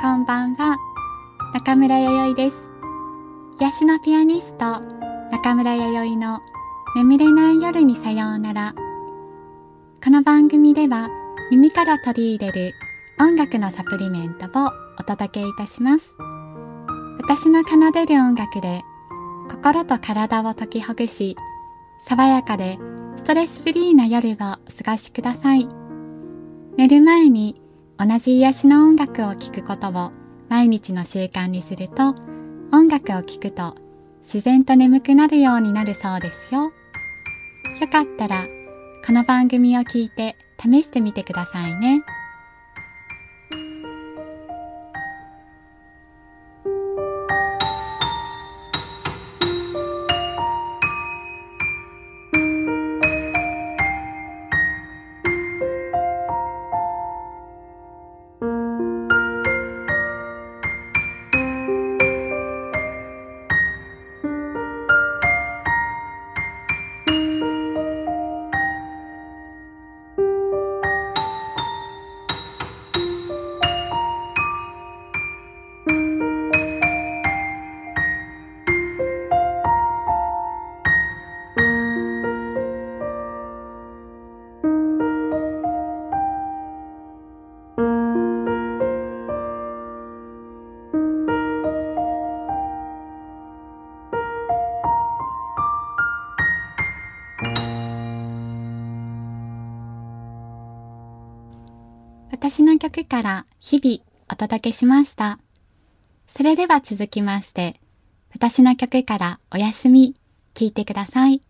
こんばんは。中村弥生です。癒しのピアニスト、中村弥生の眠れない夜にさようなら。この番組では耳から取り入れる音楽のサプリメントをお届けいたします。私の奏でる音楽で心と体を解きほぐし、爽やかでストレスフリーな夜をお過ごしください。寝る前に同じ癒しの音楽を聴くことを毎日の習慣にすると音楽を聴くと自然と眠くなるようになるそうですよ。よかったらこの番組を聞いて試してみてくださいね。私の曲から日々お届けしました。それでは続きまして、私の曲からおやすみ聴いてください。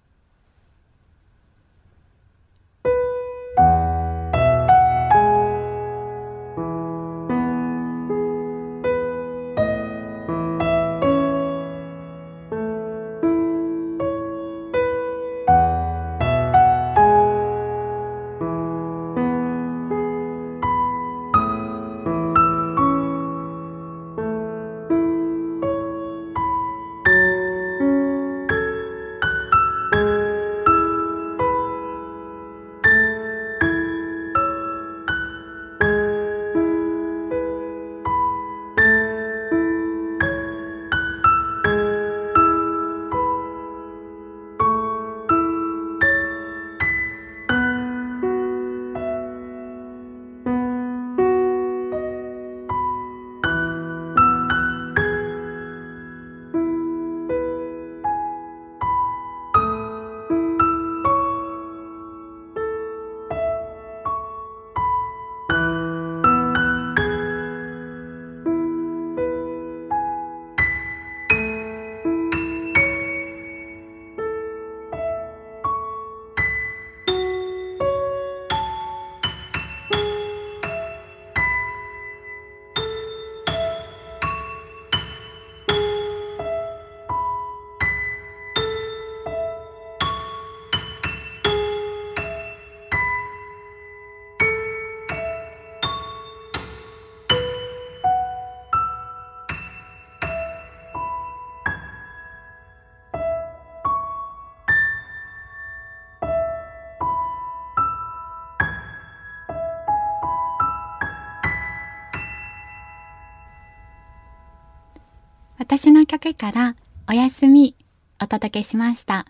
私の曲からお休みお届けしました。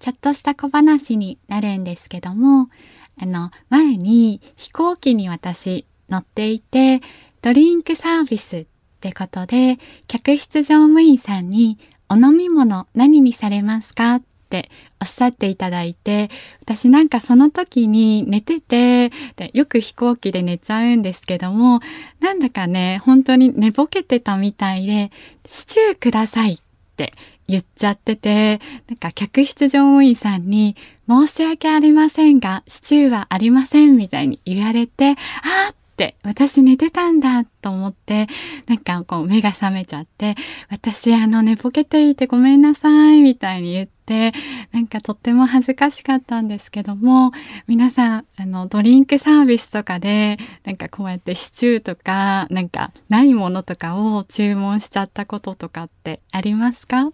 ちょっとした小話になるんですけども、あの、前に飛行機に私乗っていて、ドリンクサービスってことで、客室乗務員さんにお飲み物何にされますかっっておっしゃっていただいて、私なんかその時に寝てて、よく飛行機で寝ちゃうんですけども、なんだかね、本当に寝ぼけてたみたいで、シチューくださいって言っちゃってて、なんか客室乗務員さんに、申し訳ありませんが、シチューはありませんみたいに言われて、あーっ私寝てたんだと思って、なんかこう目が覚めちゃって、私あの寝ぼけていてごめんなさいみたいに言って、なんかとっても恥ずかしかったんですけども、皆さん、あのドリンクサービスとかで、なんかこうやってシチューとか、なんかないものとかを注文しちゃったこととかってありますか？よ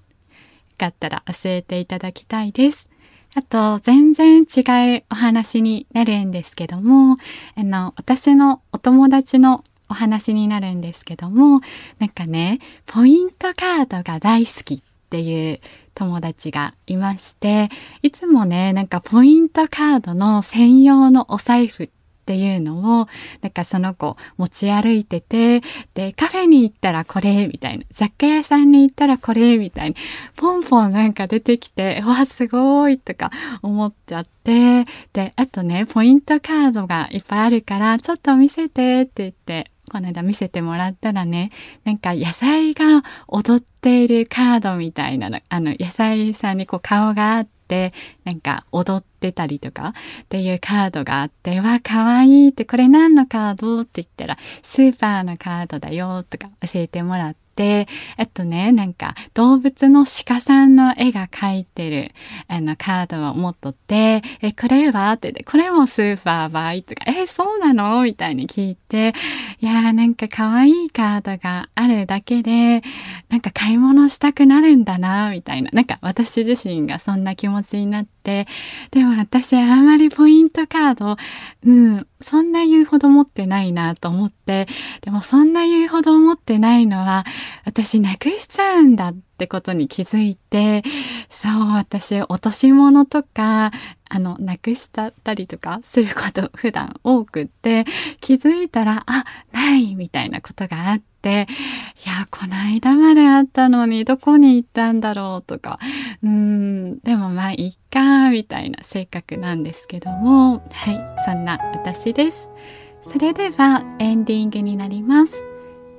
かったら教えていただきたいです。あと、全然違うお話になるんですけども、あの、私のお友達のお話になるんですけども、なんかね、ポイントカードが大好きっていう友達がいまして、いつもね、なんかポイントカードの専用のお財布ってっていうのを、なんかその子持ち歩いてて、で、カフェに行ったらこれ、みたいな。雑貨屋さんに行ったらこれ、みたいな。ポンポンなんか出てきて、わ、すごいとか思っちゃって、で、あとね、ポイントカードがいっぱいあるから、ちょっと見せてって言って、この間見せてもらったらね、なんか野菜が踊っているカードみたいなの、あの、野菜さんにこう顔があって、なんか踊ってたりとかっていうカードがあって、わ、かわいいって、これ何のカードって言ったら、スーパーのカードだよとか教えてもらって、あとね、なんか動物の鹿さんの絵が描いてるあのカードを持っとって、え、これは？ってってこれもスーパーバイとか、え、そうなの？みたいに聞いて、いやーなんか可愛いカードがあるだけで、なんか買い物したくなるんだな、みたいな。なんか私自身がそんな気持ちになって、でも私あんまりポイントカード、うん、そんな言うほど持ってないなと思って、でもそんな言うほど持ってないのは、私なくしちゃうんだってことに気づいて、そう、私落とし物とか、あの、なくしたったりとかすること普段多くって、気づいたら、あ、ないみたいなことがあって、いや、この間まであったのにどこに行ったんだろうとか、うーん、でもまあいっか、みたいな性格なんですけども、はい、そんな私です。それではエンディングになります。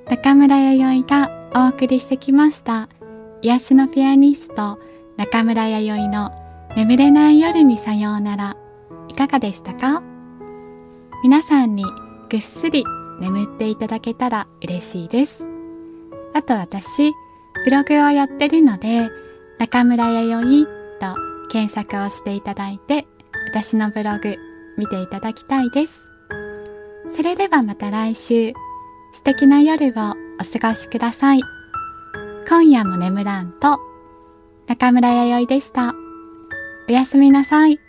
中村弥生がお送りしてきました。癒しのピアニスト、中村弥生の眠れない夜にさようなら、いかがでしたか？皆さんにぐっすり眠っていただけたら嬉しいです。あと私、ブログをやってるので、中村弥生と検索をしていただいて、私のブログ見ていただきたいです。それではまた来週、素敵な夜をお過ごしください。今夜も眠らんと、中村弥生でした。おやすみなさい。